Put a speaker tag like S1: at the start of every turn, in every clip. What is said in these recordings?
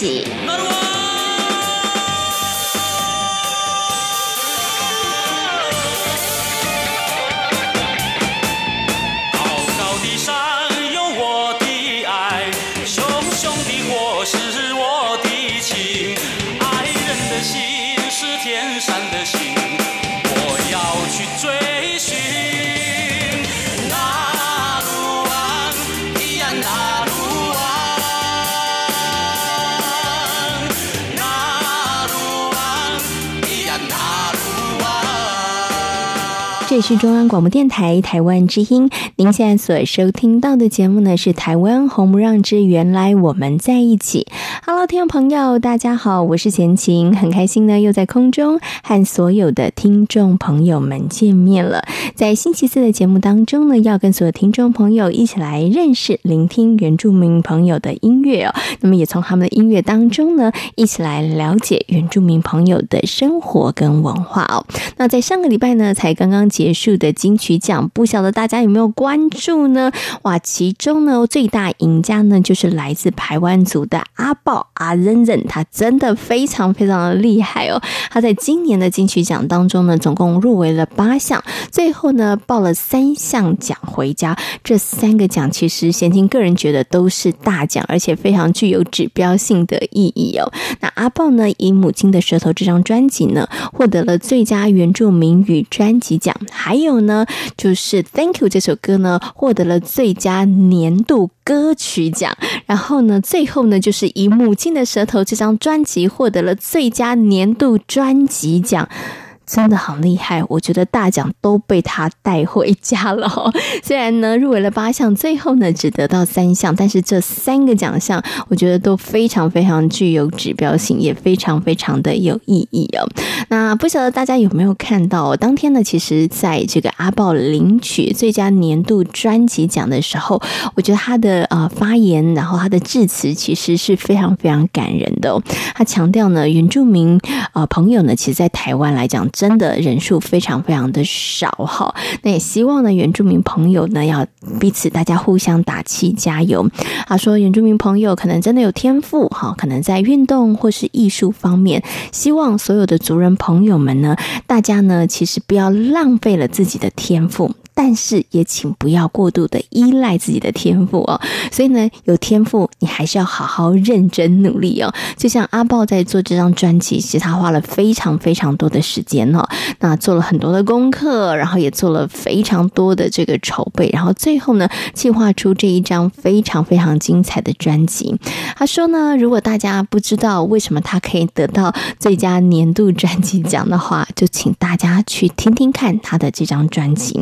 S1: 起。是中央广播电台台湾之音，您现在所收听到的节目呢是《台湾红不让之原来我们在一起》。Hello，听众朋友，大家好，我是贤琴，很开心呢，又在空中和所有的听众朋友们见面了。在星期四的节目当中呢，要跟所有听众朋友一起来认识、聆听原住民朋友的音乐哦。那么也从他们的音乐当中呢，一起来了解原住民朋友的生活跟文化哦。那在上个礼拜呢，才刚刚结束的金曲奖，不晓得大家有没有关注呢？哇，其中呢最大赢家呢就是来自台湾族的阿豹阿认认，他真的非常非常的厉害哦。他在今年的金曲奖当中呢，总共入围了八项，最后呢报了三项奖回家。这三个奖其实贤青个人觉得都是大奖，而且非常具有指标性的意义哦。那阿豹呢，以《母亲的舌头》这张专辑呢，获得了最佳原住民语专辑奖。还有呢，就是《Thank You》这首歌呢，获得了最佳年度歌曲奖。然后呢，最后呢，就是以《母亲的舌头》这张专辑获得了最佳年度专辑奖。真的好厉害，我觉得大奖都被他带回家了。虽然呢入围了八项，最后呢只得到三项，但是这三个奖项我觉得都非常非常具有指标性，也非常非常的有意义哦。那不晓得大家有没有看到，当天呢，其实在这个阿爆领取最佳年度专辑奖的时候，我觉得他的呃发言，然后他的致辞，其实是非常非常感人的。他强调呢，原住民呃朋友呢，其实在台湾来讲。真的人数非常非常的少哈，那也希望呢，原住民朋友呢要彼此大家互相打气加油。他说，原住民朋友可能真的有天赋哈，可能在运动或是艺术方面，希望所有的族人朋友们呢，大家呢其实不要浪费了自己的天赋。但是也请不要过度的依赖自己的天赋哦。所以呢，有天赋你还是要好好认真努力哦。就像阿豹在做这张专辑，其实他花了非常非常多的时间哦，那做了很多的功课，然后也做了非常多的这个筹备，然后最后呢，计划出这一张非常非常精彩的专辑。他说呢，如果大家不知道为什么他可以得到最佳年度专辑奖的话，就请大家去听听看他的这张专辑。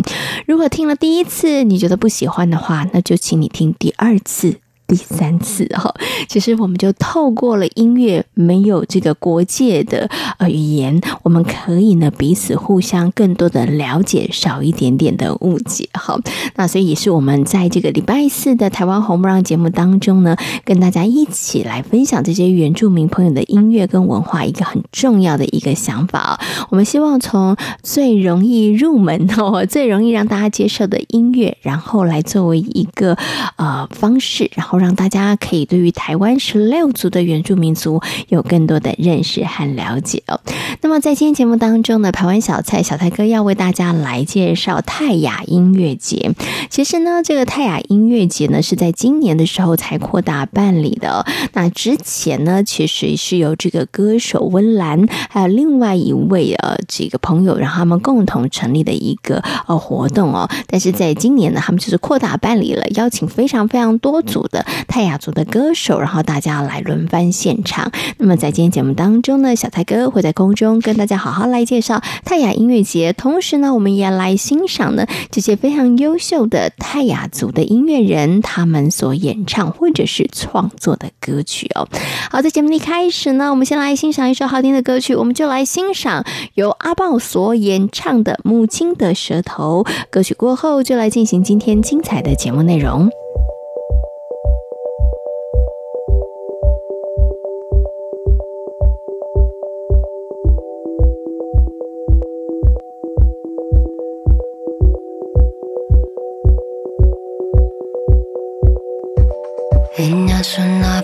S1: 如果听了第一次你觉得不喜欢的话，那就请你听第二次。第三次哈，其实我们就透过了音乐，没有这个国界的呃语言，我们可以呢彼此互相更多的了解，少一点点的误解哈。那所以也是我们在这个礼拜四的台湾红不让节目当中呢，跟大家一起来分享这些原住民朋友的音乐跟文化，一个很重要的一个想法啊。我们希望从最容易入门哦，最容易让大家接受的音乐，然后来作为一个呃方式，然后。让大家可以对于台湾十六族的原住民族有更多的认识和了解哦。那么在今天节目当中呢，台湾小蔡小蔡哥要为大家来介绍泰雅音乐节。其实呢，这个泰雅音乐节呢是在今年的时候才扩大办理的。那之前呢，其实是由这个歌手温岚还有另外一位呃几个朋友，让他们共同成立的一个呃活动哦。但是在今年呢，他们就是扩大办理了，邀请非常非常多组的。泰雅族的歌手，然后大家来轮番献唱。那么在今天节目当中呢，小蔡哥会在空中跟大家好好来介绍泰雅音乐节，同时呢，我们也来欣赏呢这些非常优秀的泰雅族的音乐人他们所演唱或者是创作的歌曲哦。好，在节目的一开始呢，我们先来欣赏一首好听的歌曲，我们就来欣赏由阿豹所演唱的《母亲的舌头》歌曲。过后就来进行今天精彩的节目内容。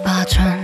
S1: 八寸。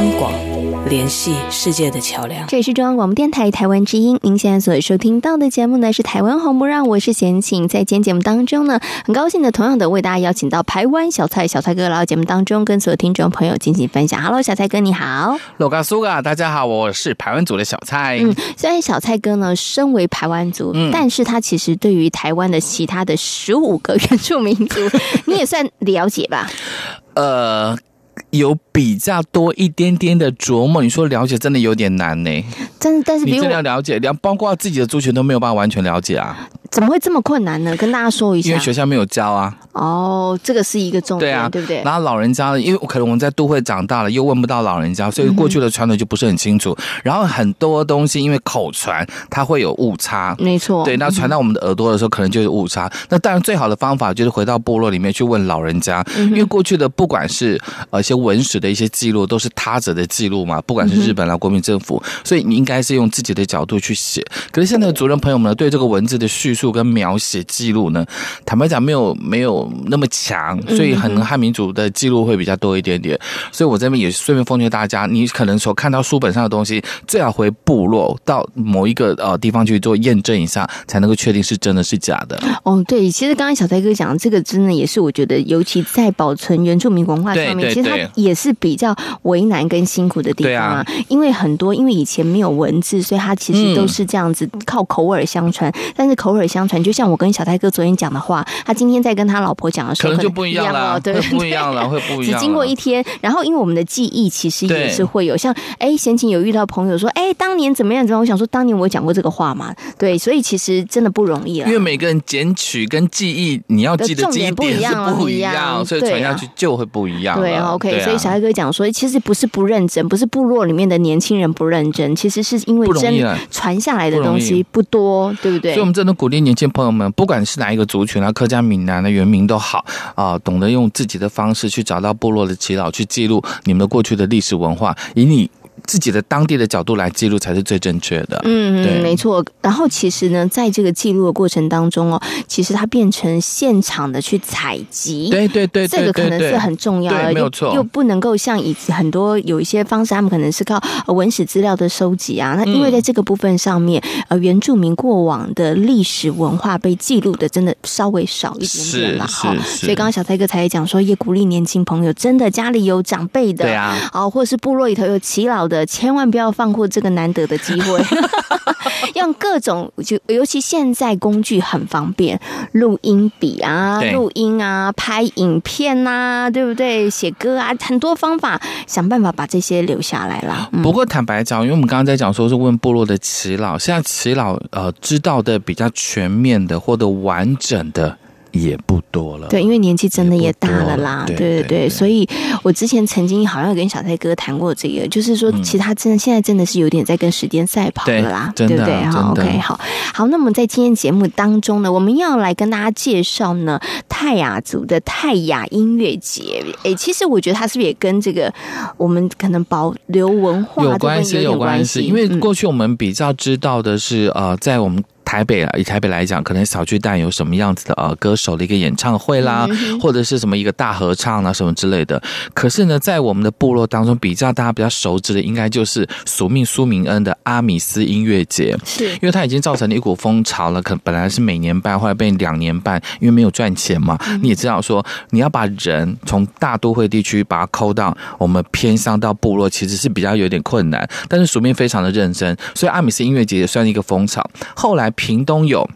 S2: 央广。联系世界的桥梁。
S1: 这里是中央广播电台台湾之音，您现在所收听到的节目呢是台湾红不让，我是贤琴。在今天节目当中呢，很高兴的同样的为大家邀请到台湾小蔡小蔡哥来到节目当中，跟所有听众朋友进行分享。Hello，小蔡哥你好。
S3: 罗嘎苏嘎，大家好，我是台湾族的小蔡。
S1: 嗯，虽然小蔡哥呢身为台湾族，嗯，但是他其实对于台湾的其他的十五个原住民族，你也算了解吧？
S3: 呃。有比较多一点点的琢磨，你说了解真的有点难呢。
S1: 真的，但是
S3: 你真的要了解，连包括自己的族群都没有办法完全了解啊。
S1: 怎么会这么困难呢？跟大家说一下，
S3: 因为学校没有教啊。
S1: 哦，这个是一个重点，对啊，对不对？
S3: 然后老人家，因为可能我们在都会长大了，又问不到老人家，所以过去的传统就不是很清楚。嗯、然后很多东西因为口传，它会有误差，
S1: 没错。
S3: 对，那传到我们的耳朵的时候，可能就有误差。嗯、那当然，最好的方法就是回到部落里面去问老人家，嗯、因为过去的不管是呃一些文史的一些记录，都是他者的记录嘛，不管是日本啦、国民政府，嗯、所以你应该是用自己的角度去写。可是现在的族人朋友们呢，对这个文字的叙述跟描写。记录呢，坦白讲没有没有那么强，所以可能汉民族的记录会比较多一点点。所以我这边也顺便奉劝大家，你可能所看到书本上的东西，最好回部落到某一个呃地方去做验证一下，才能够确定是真的是假的。
S1: 哦，对，其实刚才小蔡哥讲的这个，真的也是我觉得，尤其在保存原住民文化上面，其实它也是比较为难跟辛苦的地方啊。因为很多因为以前没有文字，所以他其实都是这样子靠口耳相传。但是口耳相传，就像我跟小泰哥昨天讲的话，他今天在跟他老婆讲的时候，
S3: 可能就不一样了，对，不一样了，会不一样。
S1: 只经过一天，然后因为我们的记忆其实也是会有，像哎，闲情有遇到朋友说，哎，当年怎么样怎么样？我想说，当年我讲过这个话嘛，对，所以其实真的不容易了。
S3: 因为每个人捡取跟记忆，你要记得记忆点是不一样，所以传下去就会不一样。
S1: 对，OK，所以小黑哥讲说，其实不是不认真，不是部落里面的年轻人不认真，其实是因为真传下来的东西不多，对不对？
S3: 所以我们真的鼓励年轻朋友们，不管是哪一个族群啊，客家、闽南的原民都好啊，懂得用自己的方式去找到部落的耆老，去记录你们的过去的历史文化，以你。自己的当地的角度来记录才是最正确的。
S1: 嗯嗯，没错。然后其实呢，在这个记录的过程当中哦，其实它变成现场的去采集。
S3: 对对对，
S1: 这个可能是很重要的，没有错。又不能够像以前很多有一些方式，他们可能是靠文史资料的收集啊。那因为在这个部分上面，呃，原住民过往的历史文化被记录的真的稍微少一点点了哈。所以刚刚小蔡哥才讲说，也鼓励年轻朋友，真的家里有长辈的，对啊，哦，或者是部落里头有耆老的。千万不要放过这个难得的机会，用各种就尤其现在工具很方便，录音笔啊，录音啊，拍影片啊，对不对？写歌啊，很多方法，想办法把这些留下来啦。嗯、
S3: 不过坦白讲，因为我们刚刚在讲说是问部落的耆老，现在耆老呃知道的比较全面的或者完整的。也不多了，
S1: 对，因为年纪真的也大了啦，对对对，所以我之前曾经好像有跟小蔡哥谈过这个，就是说，其实他真的现在真的是有点在跟时间赛跑了啦，对不对？好，OK，好，好，那么在今天节目当中呢，我们要来跟大家介绍呢泰雅族的泰雅音乐节。哎，其实我觉得它是不是也跟这个我们可能保留文化
S3: 有关系？有关系，因为过去我们比较知道的是，呃，在我们。台北啊，以台北来讲，可能小巨蛋有什么样子的呃歌手的一个演唱会啦，或者是什么一个大合唱啊什么之类的。可是呢，在我们的部落当中，比较大家比较熟知的，应该就是宿命苏明恩的阿米斯音乐节，
S4: 是
S3: 因为它已经造成了一股风潮了。可本来是每年办，后来变两年办，因为没有赚钱嘛。你也知道说，你要把人从大都会地区把它抠到我们偏乡到部落，其实是比较有点困难。但是宿命非常的认真，所以阿米斯音乐节也算是一个风潮。后来屏东有。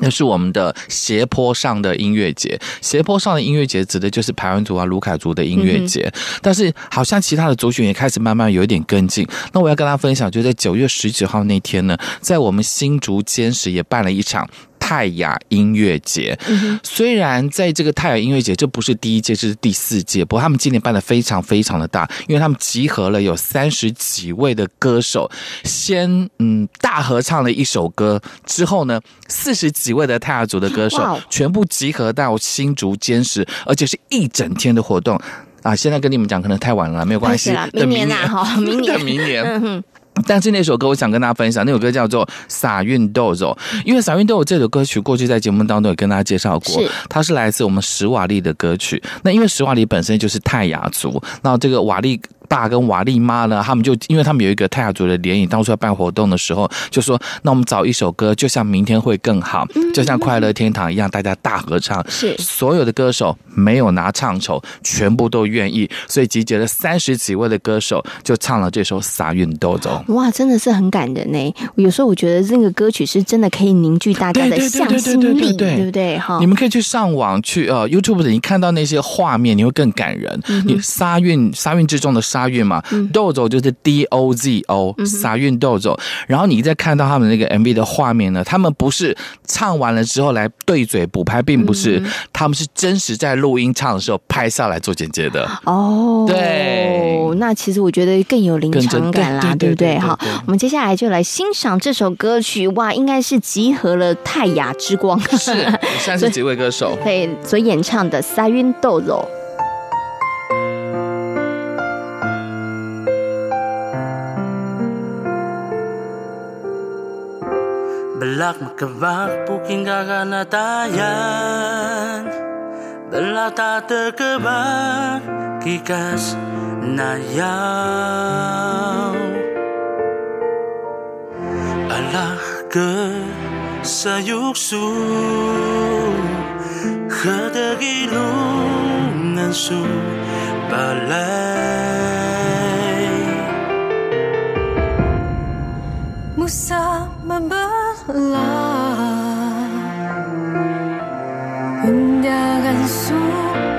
S3: 那是我们的斜坡上的音乐节，斜坡上的音乐节指的就是排湾族啊、卢凯族的音乐节。但是好像其他的族群也开始慢慢有一点跟进。那我要跟大家分享，就在九月十九号那天呢，在我们新竹尖石也办了一场。泰雅音乐节，虽然在这个泰雅音乐节，这不是第一届，这是第四届，不过他们今年办的非常非常的大，因为他们集合了有三十几位的歌手，先嗯大合唱了一首歌，之后呢，四十几位的泰雅族的歌手全部集合到新竹尖石，而且是一整天的活动。啊！现在跟你们讲可能太晚了，没有关系，
S4: 明年啊，好，明年，
S3: 明年。但是那首歌，我想跟大家分享，那首歌叫做《撒运豆走》，因为《撒运豆》这首歌曲过去在节目当中也跟大家介绍过，是它是来自我们史瓦利的歌曲。那因为史瓦利本身就是泰雅族，那这个瓦利。爸跟瓦力妈呢，他们就因为他们有一个泰雅族的联谊，当初要办活动的时候，就说：“那我们找一首歌，就像明天会更好，就像快乐天堂一样，大家大合唱。”是所有的歌手没有拿唱酬，全部都愿意，所以集结了三十几位的歌手，就唱了这首《撒运豆走》。
S4: 哇，真的是很感人呢！有时候我觉得这个歌曲是真的可以凝聚大家的向心力，对不对？哈，
S3: 你们可以去上网去呃 YouTube 的，你看到那些画面，你会更感人。你撒运撒运之中的。沙韵嘛，豆走就是 D O Z O，撒韵豆走。然后你再看到他们那个 MV 的画面呢，他们不是唱完了之后来对嘴补拍，并不是，他们是真实在录音唱的时候拍下来做剪接的。
S4: 哦，
S3: 对，
S4: 那其实我觉得更有临场感啦，对不对？好，我们接下来就来欣赏这首歌曲。哇，应该是集合了泰雅之光，
S3: 是三十几位歌手
S4: 对所演唱的撒韵豆走。
S5: Belak-kebak puking tayan Belata terkebak kikas nayau Alah ke sayuksu Kadagilungan su balai.
S4: Musa Hindakan, supa.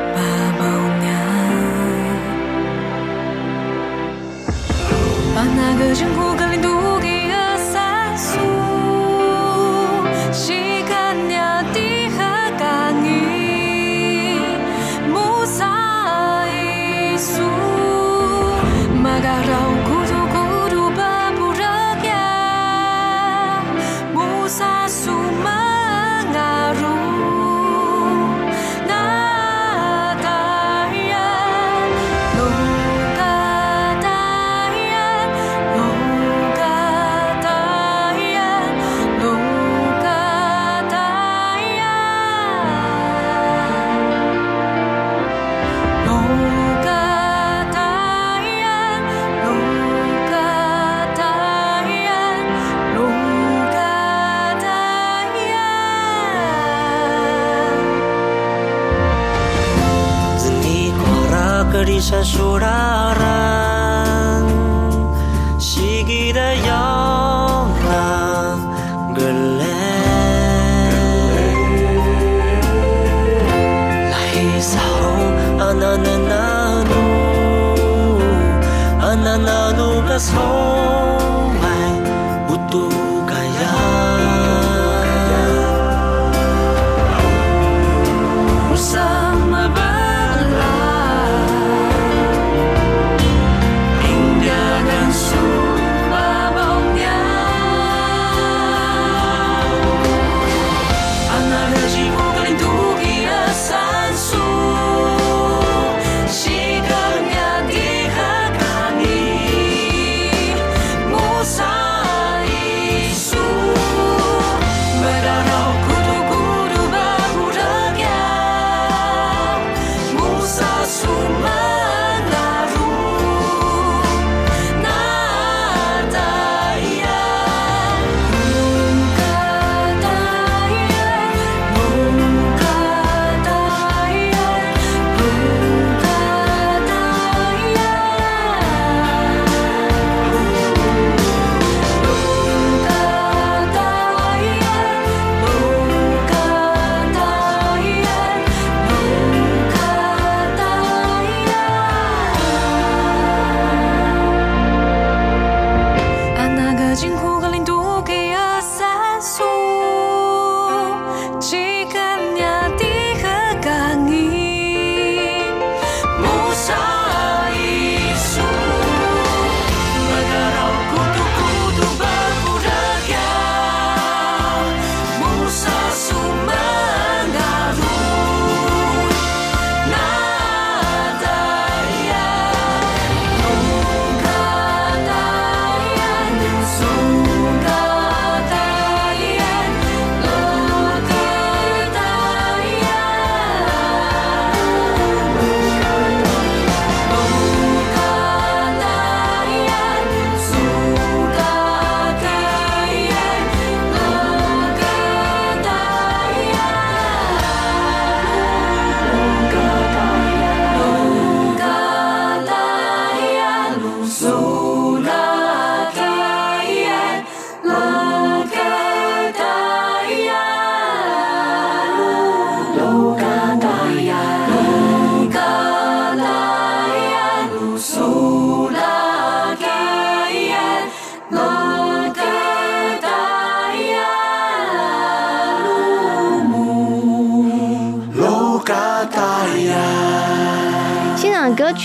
S6: 闪烁让。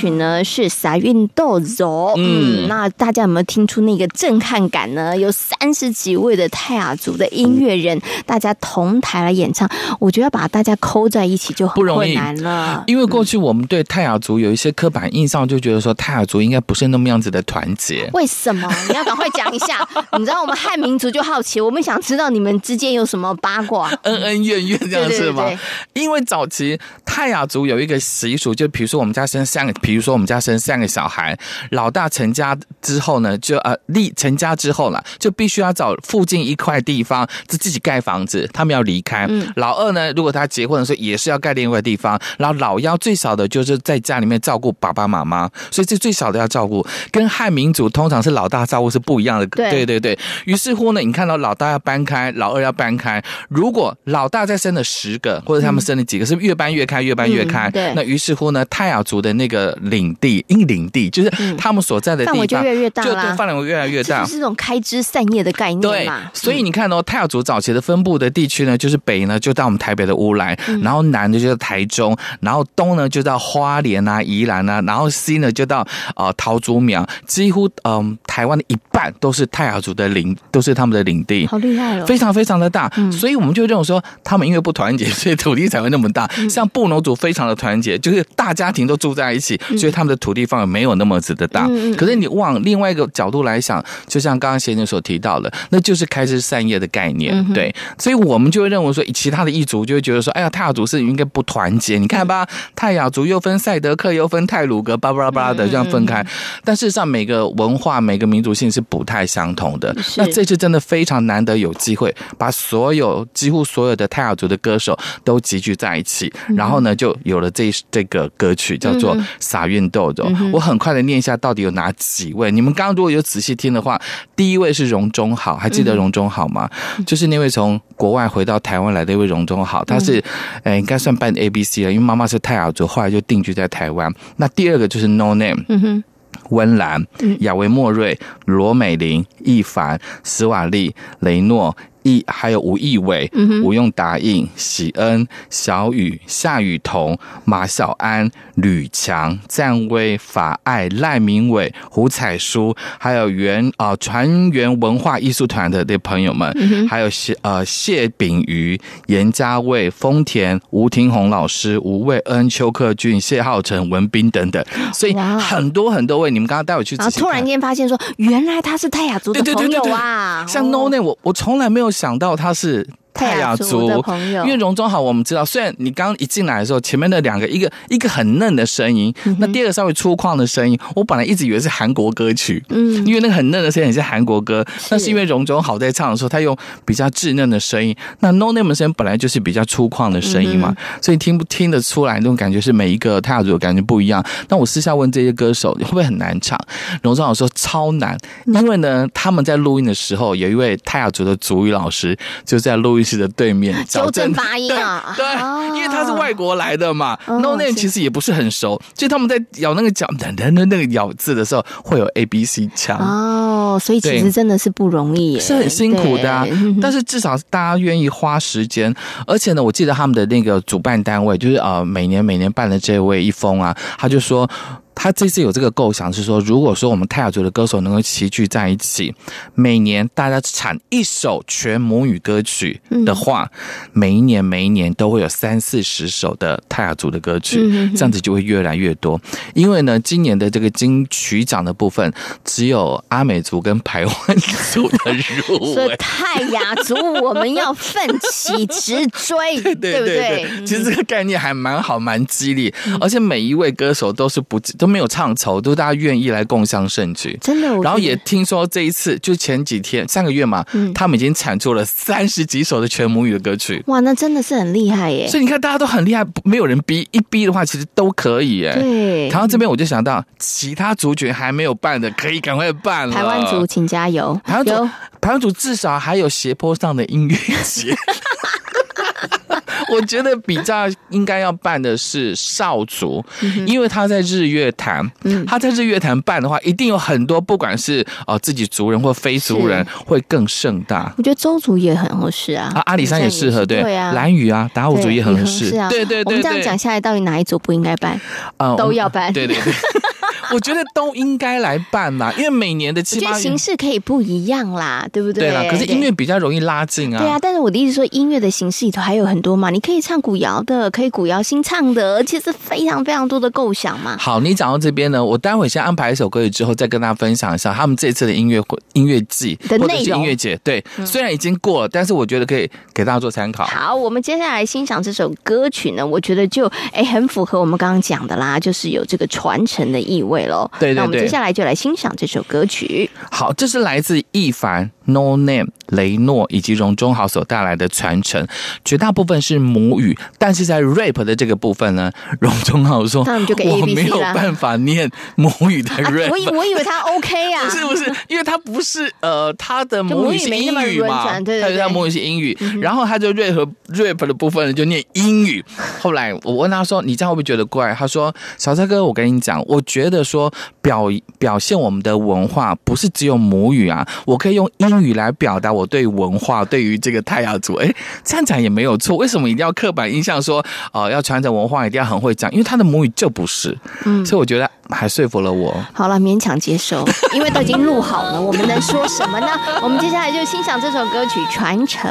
S1: 歌曲呢是《撒运豆走》。嗯，那大家有没有听出那个震撼感呢？有三十几位的泰雅族的音乐人，大家同台来演唱，我觉得要把大家扣在一起就很困难了。
S3: 因为过去我们对泰雅族有一些刻板印象，就觉得说泰雅族应该不是那么样子的团结。
S1: 为什么？你要赶快讲一下。你知道我们汉民族就好奇，我们想知道你们之间有什么八卦，
S3: 恩恩怨怨这样是吗？因为早期泰雅族有一个习俗，就比如说我们家生三个，比如说我们家生三个小孩，老大成家之后呢，就呃立成家之后了，就必须要找附近一块地方自自己盖房子，他们要离开。嗯、老二呢，如果他结婚的时候也是要盖另外一块地方，然后老幺最少的就是在家里面照顾爸爸妈妈，所以这最少的要照顾，跟汉民族通常是老大照顾是不一样的。对对对对，于是乎呢，你看到老大要搬开，老二要搬开，如果老大再生了十个，或者他们生了几个，是越搬越开，越搬越开。嗯、对，那于是乎呢，泰雅族的那个领地，因领地就是他们所在的地方，范围
S1: 就越来越大，
S3: 就对，范围越来越大，
S1: 是这种开枝散叶的概念嘛。
S3: 对，所以你看哦，泰雅族早期的分布的地区呢，就是北呢就到我们台北的乌来，然后南的就到台中，然后东呢就到花莲啊、宜兰啊，然后西呢就到呃桃竹苗，几乎嗯、呃、台湾的一半都是泰雅族的领，都是他们的领地，
S1: 好厉害哦，
S3: 非常非常的大。所以我们就认为说，他们因为不团结，所以土地才会那么大。像布农族非常的团结，就是大家庭都住在一起，所以他们的土地范围没有那么子的大。可是你往另外一个角度来想，就像刚刚先生所提到的，那就是开枝散叶的概念。对，所以我们就会认为说，其他的异族就会觉得说，哎呀，泰雅族是应该不团结。你看吧，泰雅族又分赛德克，又分泰鲁格，巴拉巴拉的这样分开。但事实上，每个文化、每个民族性是不太相同的。那这次真的非常难得有机会，把所有几乎所有的泰雅族的歌手都集聚在一起，然后呢，就有了这这个歌曲叫做《撒运豆走》。我很快的念一下，到底有哪几位？你们刚刚如果有仔细听的话，第一位是荣中好，还记得荣中好吗？就是那位从国外回到台湾来的一位荣中好，他是呃应该算半 A B C 了，因为妈妈是泰雅族，后来就定居在台湾。那第二个就是 No Name。嗯哼。温岚、亚维莫瑞、罗美玲、易凡、斯瓦利、雷诺。一还有吴义伟、吴用答应、喜恩、小雨、夏雨桐、马小安、吕强、赞威、法爱、赖明伟、胡彩书，还有原啊船员文化艺术团的的朋友们，还有谢呃谢炳瑜、严家卫、丰田、吴廷宏老师、吴卫恩、邱克俊、谢浩成、文斌等等，所以很多很多位，你们刚刚带我去仔细看，
S1: 突然间发现说，原来他是泰雅族的朋友啊，
S3: 像 No Name，我我从来没有。想到他是。泰雅族的朋友，因为容中好，我们知道，虽然你刚一进来的时候，前面的两个，一个一个很嫩的声音，那第二个稍微粗犷的声音，我本来一直以为是韩国歌曲，嗯，因为那个很嫩的声音也是韩国歌，那是因为容中好在唱的时候，他用比较稚嫩的声音，那 No Name 的声音本来就是比较粗犷的声音嘛，所以听不听得出来那种感觉是每一个泰雅族的感觉不一样。那我私下问这些歌手会不会很难唱，容中好说超难，因为呢他们在录音的时候，有一位泰雅族的族语老师就在录音。的对面
S1: 纠正 发音啊，
S3: 对，因为他是外国来的嘛，No Name 其实也不是很熟，就他们在咬那个咬的那个咬字的时候，会有 A B C 腔。
S1: 哦，所以其实真的是不容易，
S3: 是很辛苦的啊。但是至少大家愿意花时间，而且呢，我记得他们的那个主办单位就是呃，每年每年办的这位一封啊，他就说。他这次有这个构想，是说，如果说我们泰雅族的歌手能够齐聚在一起，每年大家产一首全母语歌曲的话，每一年每一年都会有三四十首的泰雅族的歌曲，这样子就会越来越多。因为呢，今年的这个金曲奖的部分，只有阿美族跟排湾族的入围，
S1: 所以泰雅族我们要奋起直追，对对对。
S3: 其实这个概念还蛮好，蛮激励，而且每一位歌手都是不都。没有唱酬，都大家愿意来共襄盛举，
S1: 真的。
S3: 然后也听说这一次就前几天上个月嘛，嗯、他们已经产出了三十几首的全母语的歌曲。
S1: 哇，那真的是很厉害耶！
S3: 所以你看，大家都很厉害，没有人逼，一逼的话，其实都可以耶。
S1: 对。
S3: 然后这边我就想到，其他族群还没有办的，可以赶快办了。
S1: 台湾族，请加油！
S3: 台湾族，台湾族至少还有斜坡上的音乐节。我觉得比较应该要办的是少族，因为他在日月潭，他在日月潭办的话，一定有很多不管是呃自己族人或非族人，会更盛大。
S7: 我觉得周族也很合适啊，
S3: 啊阿里山也适合，对啊，兰屿啊达悟族也很合适啊，对对对。
S7: 我们这样讲下来，到底哪一组不应该办？啊，都要办，
S3: 对对对。我觉得都应该来办嘛，因为每年的七八月
S7: 形式可以不一样啦，对不对？
S3: 对啦，可是音乐比较容易拉近啊。
S7: 对啊，但是我的意思说，音乐的形式里头还有很多嘛，你可以唱古谣的，可以古谣新唱的，而且是非常非常多的构想嘛。
S3: 好，你讲到这边呢，我待会先安排一首歌曲之后，再跟大家分享一下他们这次的音乐会、音乐季
S7: 的内容、
S3: 音乐节。对，虽然已经过了，但是我觉得可以给大家做参考。
S7: 好，我们接下来欣赏这首歌曲呢，我觉得就哎很符合我们刚刚讲的啦，就是有这个传承的意味喽。
S3: 对对对。
S7: 接下来就来欣赏这首歌曲。
S3: 好，这是来自一凡、No Name、雷诺以及荣中豪所带来的传承，绝大部分是母语，但是在 rap 的这个部分呢，荣中豪说：“我们就给 A B C 了。”我没有办法念母语的 rap，、啊、
S7: 我以我以为他 OK 啊，
S3: 不是不是，因为他不是呃，他的母语是英语嘛，对对对，他母语是英语，嗯、然后他就 rap rap 的部分就念英语。后来我问他说：“你这样会不会觉得怪？”他说：“小蔡哥，我跟你讲，我觉得说表。”表现我们的文化不是只有母语啊，我可以用英语来表达我对文化，对于这个太阳族，哎，这样讲也没有错。为什么一定要刻板印象说，呃，要传承文化一定要很会讲？因为他的母语就不是，嗯，所以我觉得还说服了我。
S7: 好了，勉强接受，因为都已经录好了，我们能说什么呢？我们接下来就欣赏这首歌曲《传承》。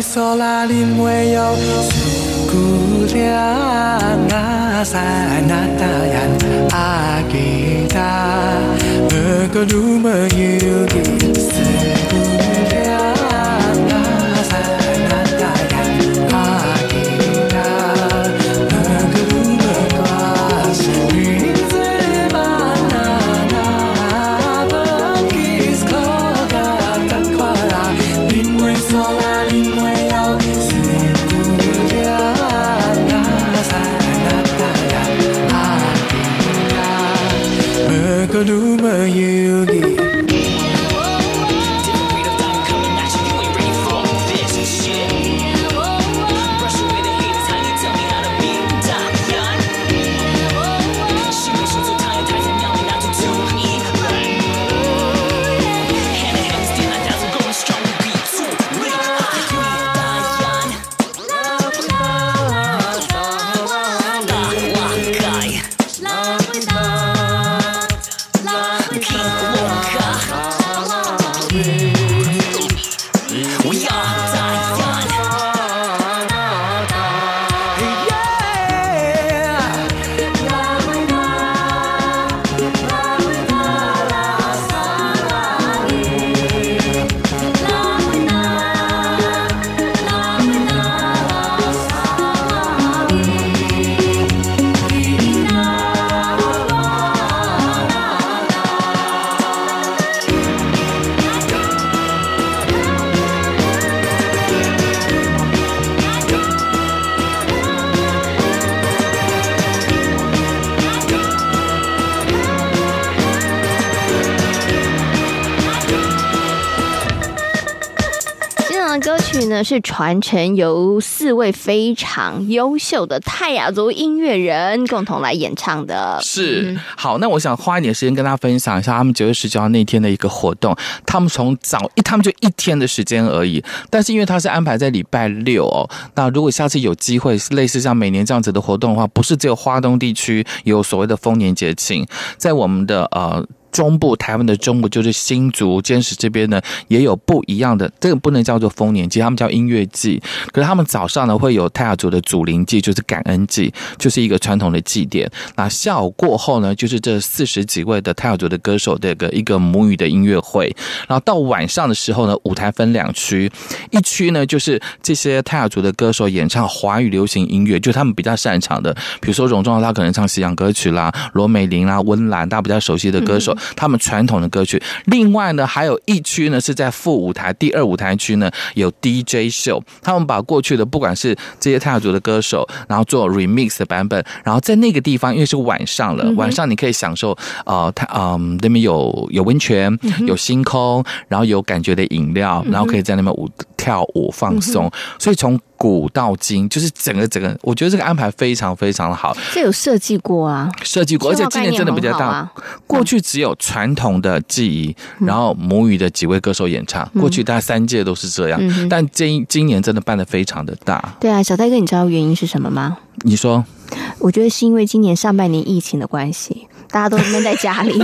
S1: 索
S7: 拉林袂摇，是古亭阿三阿大爷阿吉达，莫个路莫有地。
S1: 呢是传承由四位非常优秀的泰雅族音乐人共同来演唱的。
S3: 是，好，那我想花一点时间跟大家分享一下他们九月十九号那天的一个活动。他们从早一，他们就一天的时间而已，但是因为他是安排在礼拜六哦。那如果下次有机会类似像每年这样子的活动的话，不是只有花东地区有所谓的丰年节庆，在我们的呃。中部台湾的中部就是新竹、尖石这边呢，也有不一样的。这个不能叫做丰年祭，他们叫音乐祭。可是他们早上呢会有泰雅族的祖灵祭，就是感恩祭，就是一个传统的祭典。那下午过后呢，就是这四十几位的泰雅族的歌手的一个一个母语的音乐会。然后到晚上的时候呢，舞台分两区，一区呢就是这些泰雅族的歌手演唱华语流行音乐，就他们比较擅长的，比如说荣壮他可能唱西洋歌曲啦，罗美玲啦，温岚大家比较熟悉的歌手。他们传统的歌曲，另外呢，还有一区呢是在副舞台第二舞台区呢有 DJ 秀，他们把过去的不管是这些泰雅族的歌手，然后做 remix 的版本，然后在那个地方，因为是晚上了，晚上你可以享受呃，他嗯那边有有温泉，有星空，然后有感觉的饮料，然后可以在那边舞跳舞放松，所以从。古到今，就是整个整个，我觉得这个安排非常非常的好。
S1: 这有设计过啊，
S3: 设计过，而且今年真的比较大。啊、过去只有传统的记忆，嗯、然后母语的几位歌手演唱，嗯、过去大概三届都是这样。嗯、但今今年真的办的非常的大。
S1: 对啊，小戴哥，你知道原因是什么吗？
S3: 你说，
S1: 我觉得是因为今年上半年疫情的关系，大家都闷在家里。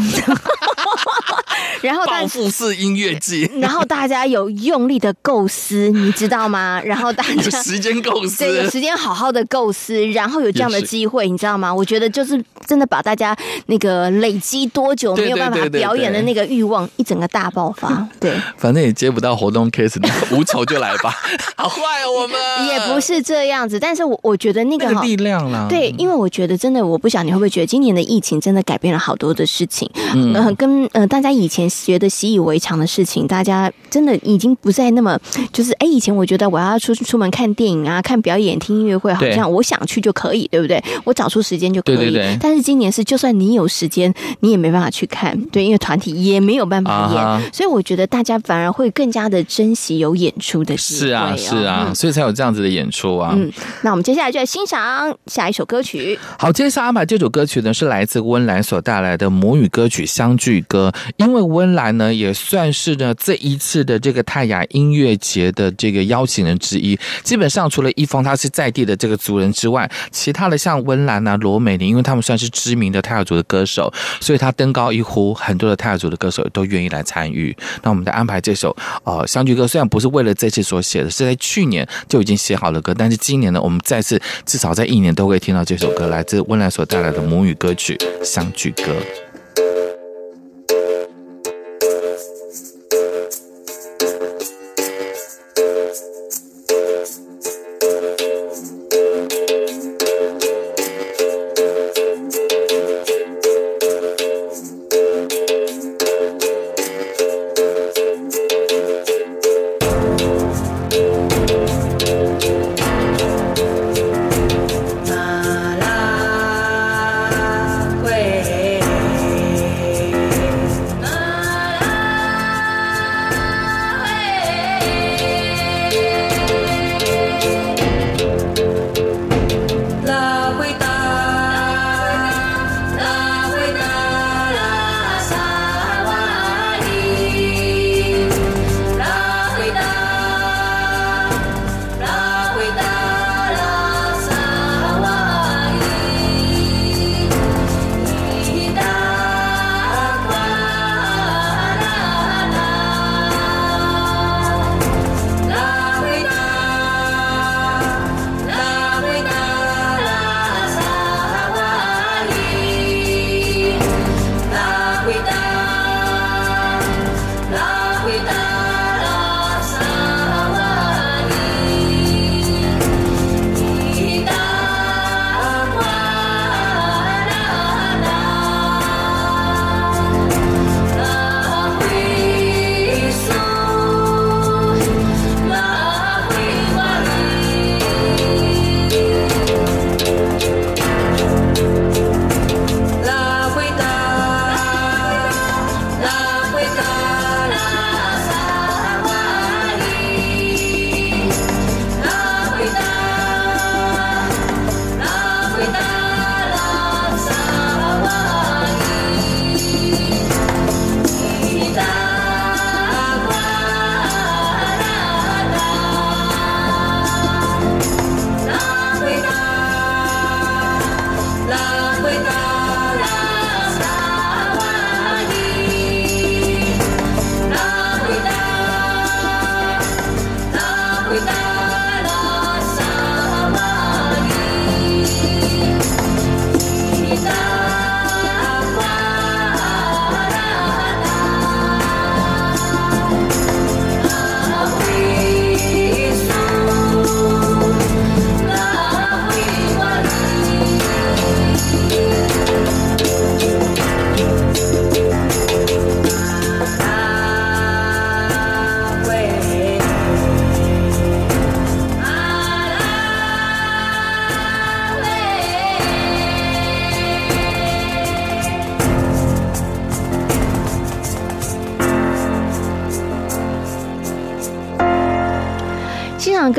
S1: 然后
S3: 报复式音乐季，
S1: 然后大家有用力的构思，你知道吗？然后大家
S3: 有时间构思，
S1: 对，有时间好好的构思，然后有这样的机会，你知道吗？我觉得就是真的把大家那个累积多久没有办法表演的那个欲望一整个大爆发。对，
S3: 反正也接不到活动 case，无酬就来吧。好坏哦，我们
S1: 也不是这样子，但是我我觉得那个
S3: 力量啦，
S1: 对，因为我觉得真的，我不晓得你会不会觉得今年的疫情真的改变了好多的事情，嗯，跟呃大家以前。觉得习以为常的事情，大家真的已经不再那么就是哎，以前我觉得我要出出门看电影啊、看表演、听音乐会，好像我想去就可以，对不对？我找出时间就可以。对对对。但是今年是，就算你有时间，你也没办法去看，对，因为团体也没有办法演，啊、所以我觉得大家反而会更加的珍惜有演出的机会。
S3: 是啊，是啊，嗯、所以才有这样子的演出啊。嗯，
S1: 那我们接下来就来欣赏下一首歌曲。
S3: 好，接下来安排这首歌曲呢，是来自温岚所带来的母语歌曲《相聚歌》，因为温岚呢也。算是呢这一次的这个泰雅音乐节的这个邀请人之一。基本上除了一峰他是在地的这个族人之外，其他的像温岚啊、罗美玲，因为他们算是知名的泰雅族的歌手，所以他登高一呼，很多的泰雅族的歌手都愿意来参与。那我们的安排这首呃相聚歌，虽然不是为了这次所写的，是在去年就已经写好了歌，但是今年呢，我们再次至少在一年都会听到这首歌，来自温岚所带来的母语歌曲《相聚歌》。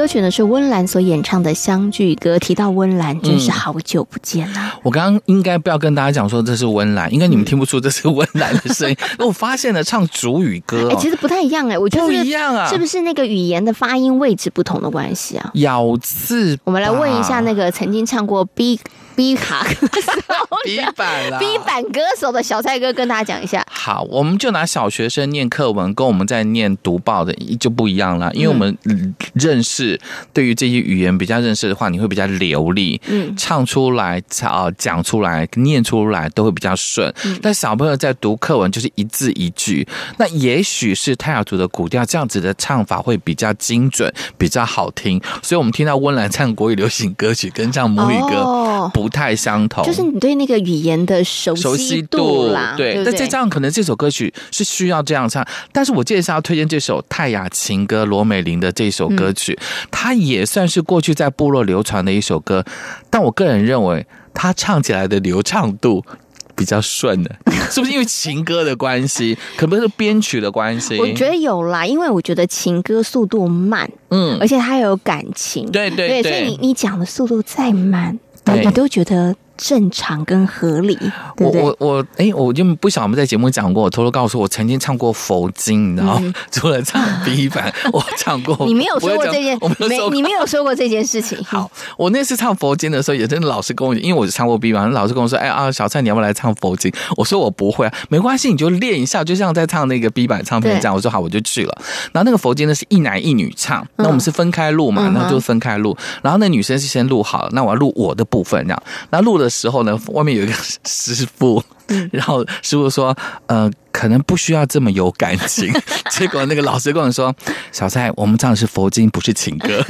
S8: 歌曲呢是温岚所演唱的《相聚歌》。提到温岚，真是好久不见啊！
S3: 我刚刚应该不要跟大家讲说这是温岚，应该你们听不出这是温岚的声音。我发现了唱主语歌，
S8: 哎，其实不太一样哎，我觉得
S3: 不一样啊，
S8: 是不是那个语言的发音位置不同的关系啊？
S3: 咬字，
S8: 我们来问一下那个曾经唱过 B。B 卡歌手
S3: ，B 版 啦
S8: ，B 版歌手的小蔡哥跟大家讲一下。
S3: 好，我们就拿小学生念课文，跟我们在念读报的就不一样了。因为我们认识，对于这些语言比较认识的话，你会比较流利，嗯，唱出来、啊讲出来、念出来都会比较顺。但小朋友在读课文就是一字一句，那也许是泰雅族的古调这样子的唱法会比较精准、比较好听。所以我们听到温岚唱国语流行歌曲，跟唱母语歌不。不太相同，
S8: 就是你对那个语言的熟悉度啦，
S3: 对。那再加上可能这首歌曲是需要这样唱，但是我介绍要推荐这首泰雅情歌罗美玲的这首歌曲，嗯，它也算是过去在部落流传的一首歌，但我个人认为它唱起来的流畅度比较顺的，是不是因为情歌的关系？可不是编曲的关系？
S8: 我觉得有啦，因为我觉得情歌速度慢，嗯，而且它有感情，
S3: 对对对，
S8: 对，所以你你讲的速度再慢。你都觉得正常跟合理，对对，
S3: 我我我，哎、欸，我就不晓得我们在节目讲过，我偷偷告诉我，我曾经唱过佛经，你知道、嗯、除了唱 B 版，我唱过。
S8: 你没有说过这件，我没，你没有说过这件事情。
S3: 好，我那次唱佛经的时候，也真的老师跟我，因为我是唱过 B 版，老师跟我说，哎啊，小蔡你要不要来唱佛经？我说我不会啊，没关系，你就练一下，就像在唱那个 B 版唱片这样。我说好，我就去了。然后那个佛经呢是一男一女唱，那我们是分开录嘛，那、嗯、就分开录。然后那女生是先录好了，那我要录我的部分这样。那录的时候呢，外面有一个 师傅，然后师傅说，呃，可能不需要这么有感情。结果那个老师跟我说，小蔡，我们唱的是佛经，不是情歌。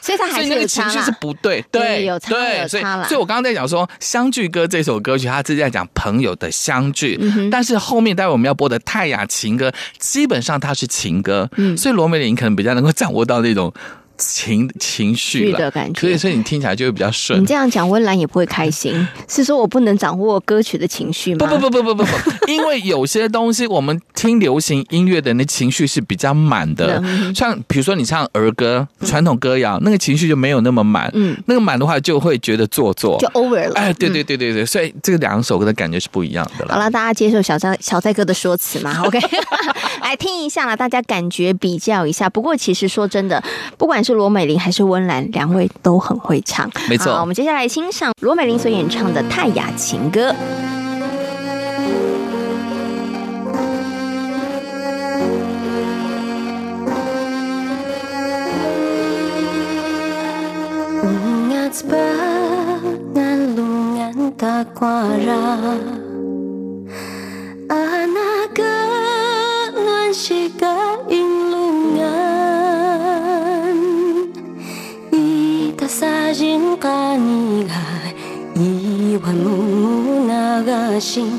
S8: 所以他还是
S3: 那个情绪是不对，对，
S8: 对有差对有差了。
S3: 所以，我刚刚在讲说《相聚歌》这首歌曲，他是在讲朋友的相聚，嗯、但是后面待会我们要播的泰雅情歌，基本上它是情歌，嗯，所以罗美玲可能比较能够掌握到那种。情情绪
S8: 的感觉，
S3: 所以所以你听起来就会比较顺。
S8: 你这样讲，温岚也不会开心。是说我不能掌握歌曲的情绪吗？
S3: 不不不不不不不，因为有些东西我们听流行音乐的那情绪是比较满的，像比如说你唱儿歌、传统歌谣，那个情绪就没有那么满。嗯，那个满的话就会觉得做作，
S8: 就 over 了。
S3: 哎，对对对对对，所以这个两首歌的感觉是不一样的了。
S8: 好了，大家接受小蔡小蔡哥的说辞嘛？OK，来听一下了，大家感觉比较一下。不过其实说真的，不管是罗美玲还是温岚？两位都很会唱，
S3: 没错。
S8: 我们接下来欣赏罗美玲所演唱的《泰雅情歌》。
S1: 沙僧干你个一碗馍馍那个心。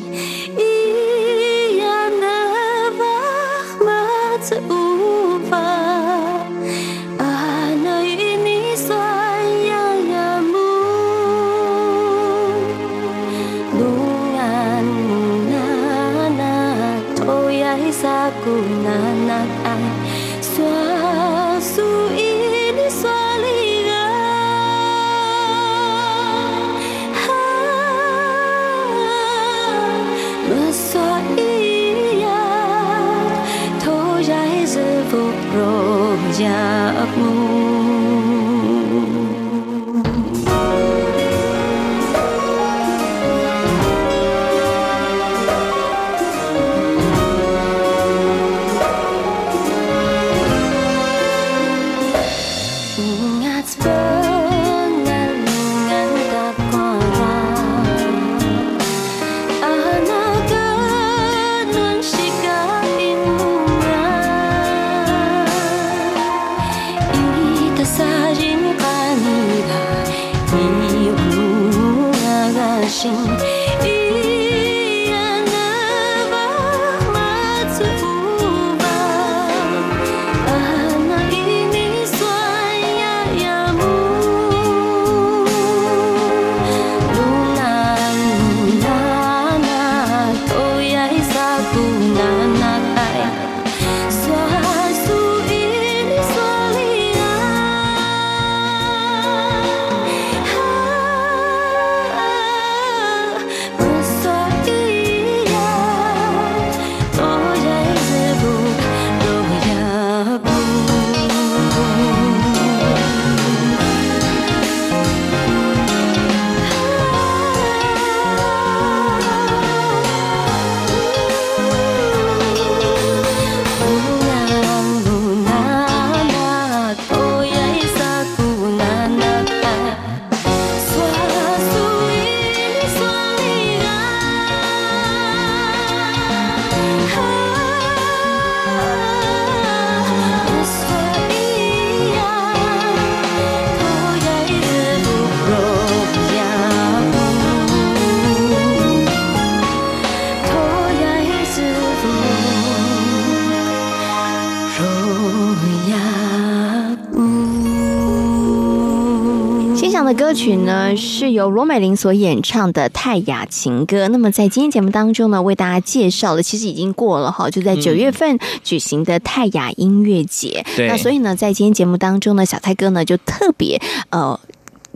S1: 呢，是由罗美玲所演唱的《泰雅情歌》。那么在今天节目当中呢，为大家介绍的其实已经过了哈，就在九月份举行的泰雅音乐节。
S3: 对，
S1: 那所以呢，在今天节目当中呢，小蔡哥呢就特别呃。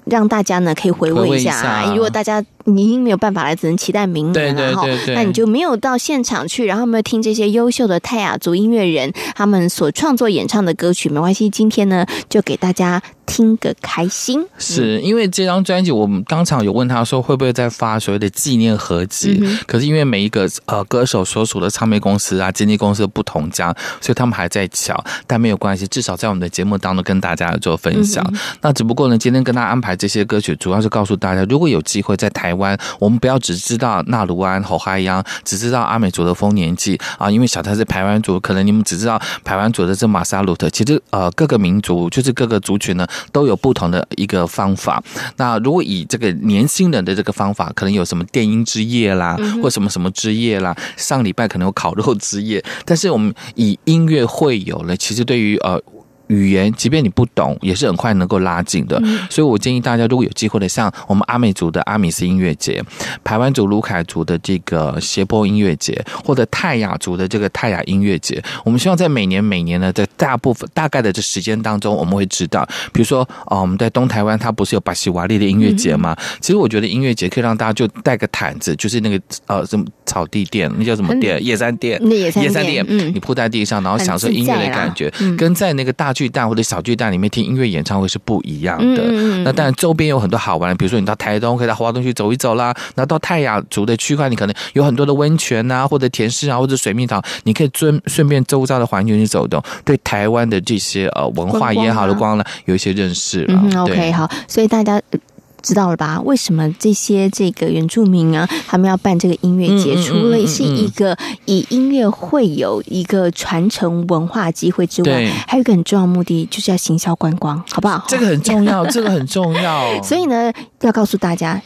S1: 让大家呢可以回味一下，一下如果大家你已经没有办法来，只能期待明年了哈。那你就没有到现场去，然后没有听这些优秀的泰雅族音乐人他们所创作演唱的歌曲，没关系。今天呢，就给大家听个开心。
S3: 是因为这张专辑，我们当场有问他说会不会再发所谓的纪念合集，嗯、可是因为每一个呃歌手所属的唱片公司啊、经纪公司不同家，所以他们还在瞧。但没有关系，至少在我们的节目当中跟大家做分享。嗯、那只不过呢，今天跟他安排。这些歌曲主要是告诉大家，如果有机会在台湾，我们不要只知道纳鲁湾、吼哈央，只知道阿美族的丰年祭啊，因为小蔡是排湾族，可能你们只知道排湾族的这马萨鲁特。其实呃，各个民族就是各个族群呢，都有不同的一个方法。那如果以这个年轻人的这个方法，可能有什么电音之夜啦，或什么什么之夜啦，上礼拜可能有烤肉之夜，但是我们以音乐会友了，其实对于呃。语言，即便你不懂，也是很快能够拉近的。所以我建议大家，如果有机会的，像我们阿美族的阿米斯音乐节，排湾族卢凯族的这个斜坡音乐节，或者泰雅族的这个泰雅音乐节，我们希望在每年每年呢在大部分大概的这时间当中，我们会知道，比如说啊，我们在东台湾，它不是有巴西瓦利的音乐节吗？其实我觉得音乐节可以让大家就带个毯子，就是那个呃什么草地垫，那叫什么垫？野餐垫，野餐垫，嗯，你铺在地上，然后享受音乐的感觉，跟在那个大。巨蛋或者小巨蛋里面听音乐演唱会是不一样的。那当然周边有很多好玩的，比如说你到台东可以到花东去走一走啦。那到泰雅族的区块，你可能有很多的温泉啊，或者甜柿啊，或者水蜜桃，你可以顺顺便周遭的环境去走动，对台湾的这些呃文化也好的光呢，有一些认识。
S1: 嗯，OK，好，所以大家。知道了吧？为什么这些这个原住民啊，他们要办这个音乐节？除了是一个以音乐会有一个传承文化机会之外，还有一个很重要的目的，就是要行销观光，好不好？
S3: 这个很重要，这个很重要。
S1: 所以呢，要告诉大家。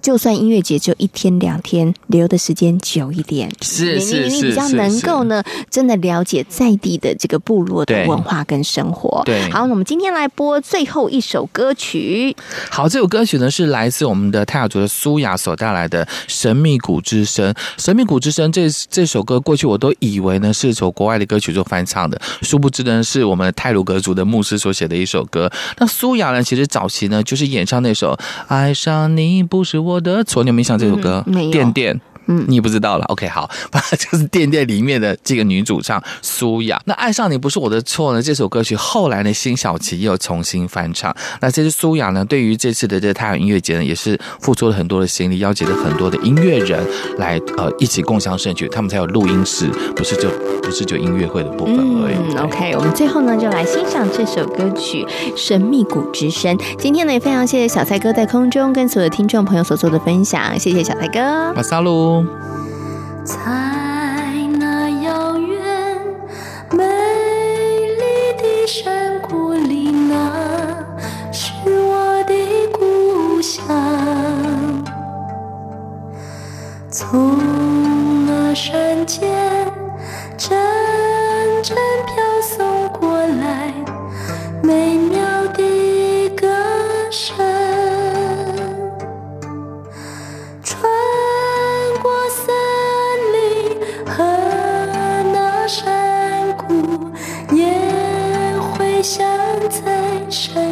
S1: 就算音乐节就一天两天，留的时间久一点，
S3: 是是是，
S1: 你比较能够呢，真的了解在地的这个部落的文化跟生活。
S3: 对，
S1: 好，那我们今天来播最后一首歌曲。
S3: 好，这首歌曲呢是来自我们的泰雅族的苏雅所带来的《神秘谷之声》。《神秘谷之声》这这首歌，过去我都以为呢是一首国外的歌曲做翻唱的，殊不知呢是我们泰鲁格族的牧师所写的一首歌。那苏雅呢，其实早期呢就是演唱那首《爱上你不是我的错》，你有没有想这首歌？
S1: 嗯、没有。
S3: 电电。嗯，你不知道了。OK，好，就是店店里面的这个女主唱苏雅。那爱上你不是我的错呢？这首歌曲后来呢，辛晓琪又重新翻唱。那这次苏雅呢，对于这次的这个泰雅音乐节呢，也是付出了很多的心力，邀请了很多的音乐人来呃一起共襄盛举。他们才有录音室，不是就不是就音乐会的部分而已。
S1: 嗯，OK，我们最后呢就来欣赏这首歌曲《神秘谷之声》。今天呢也非常谢谢小蔡哥在空中跟所有听众朋友所做的分享，谢谢小蔡哥。
S3: 马萨路。
S8: 在那遥远美丽的山谷里，那是我的故乡。从那山间阵阵飘送过来美妙的歌声。记得童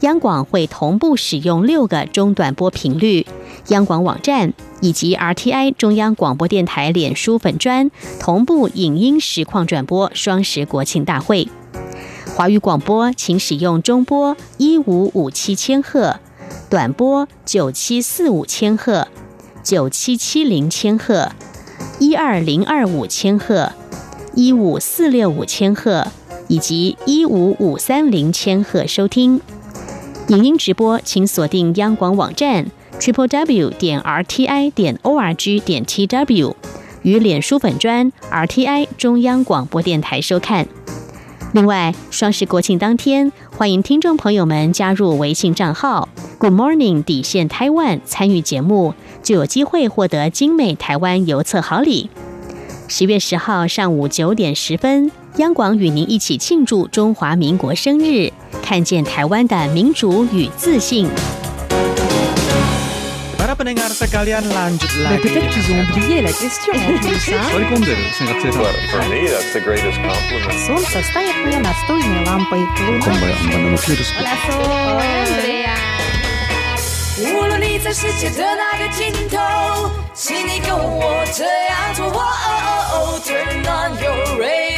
S9: 央广会同步使用六个中短波频率，央广网站以及 RTI 中央广播电台脸书粉专同步影音实况转播双十国庆大会。华语广播请使用中波一五五七千赫，短波九七四五千赫、九七七零千赫、一二零二五千赫。一五四六五千赫以及一五五三零千赫收听影音直播，请锁定央广网站 triple w 点 r t i 点 o r g 点 t w 与脸书粉专 r t i 中央广播电台收看。另外，双十国庆当天，欢迎听众朋友们加入微信账号 Good Morning 底线台湾参与节目，就有机会获得精美台湾邮册好礼。十月十号上午九点十分，央广与您一起庆祝中华民国生日，看见台湾的民主与自信。
S10: Para pendengar sekalian lanjut lagi.
S11: Peut-être qu'ils ont oublié la question en plus, hein
S12: For me, that's the greatest compliment.
S11: Солнце стоит мне настольной лампой.
S2: 无论你在世界的哪个尽头，请你跟我这样做。哦哦哦，Turn on your radio。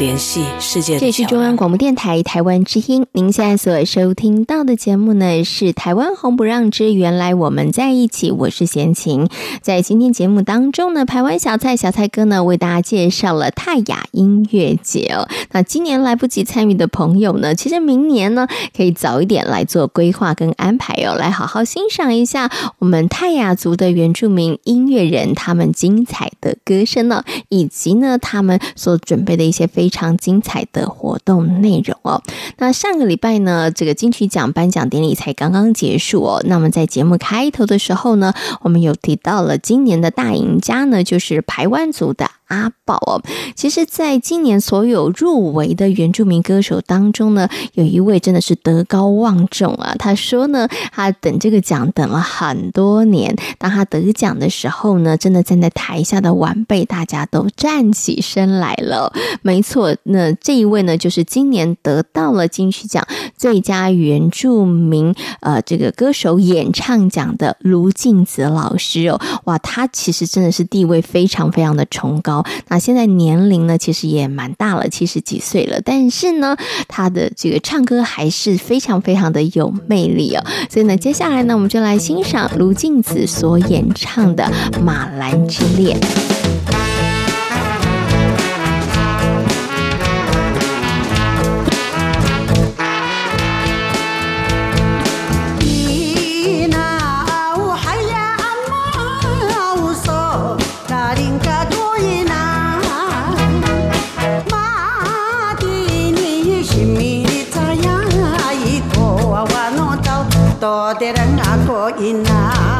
S2: 联系世界。
S1: 这是中央广播电台台湾之音。您现在所收听到的节目呢，是《台湾红不让之原来我们在一起》，我是贤琴。在今天节目当中呢，台湾小蔡小蔡哥呢为大家介绍了泰雅音乐节哦。那今年来不及参与的朋友呢，其实明年呢可以早一点来做规划跟安排哦，来好好欣赏一下我们泰雅族的原住民音乐人他们精彩的歌声呢，以及呢他们所准备的一些非非常精彩的活动内容哦。那上个礼拜呢，这个金曲奖颁奖典礼才刚刚结束哦。那么在节目开头的时候呢，我们有提到了今年的大赢家呢，就是台湾族的。阿宝哦，其实，在今年所有入围的原住民歌手当中呢，有一位真的是德高望重啊。他说呢，他等这个奖等了很多年，当他得奖的时候呢，真的站在台下的晚辈大家都站起身来了。没错，那这一位呢，就是今年得到了金曲奖最佳原住民呃这个歌手演唱奖的卢静子老师哦。哇，他其实真的是地位非常非常的崇高。那现在年龄呢，其实也蛮大了，七十几岁了。但是呢，他的这个唱歌还是非常非常的有魅力哦。所以呢，接下来呢，我们就来欣赏卢静子所演唱的《马兰之恋》。enough.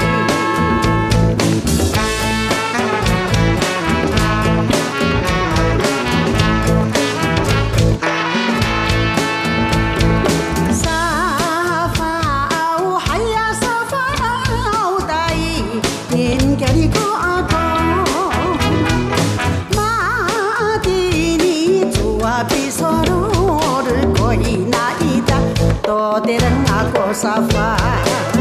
S1: safado.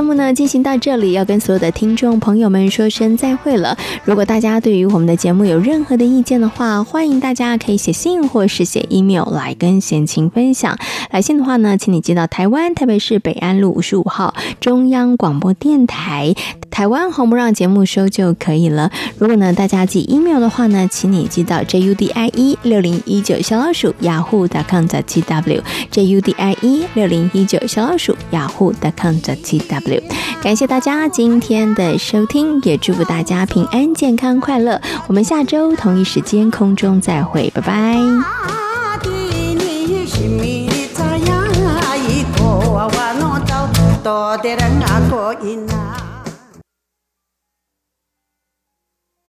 S1: 节目呢进行到这里，要跟所有的听众朋友们说声再会了。如果大家对于我们的节目有任何的意见的话，欢迎大家可以写信或是写 email 来跟贤情分享。来信的话呢，请你寄到台湾台北市北安路五十五号中央广播电台。台湾红不让节目收就可以了。如果呢大家寄 email 的话呢，请你寄到 judie 六零一九小老鼠 Yahoo.com.tw，JUDIE 六零一九小老鼠 yahoo.com.tw。感谢大家今天的收听，也祝福大家平安、健康、快乐。我们下周同一时间空中再会，拜拜。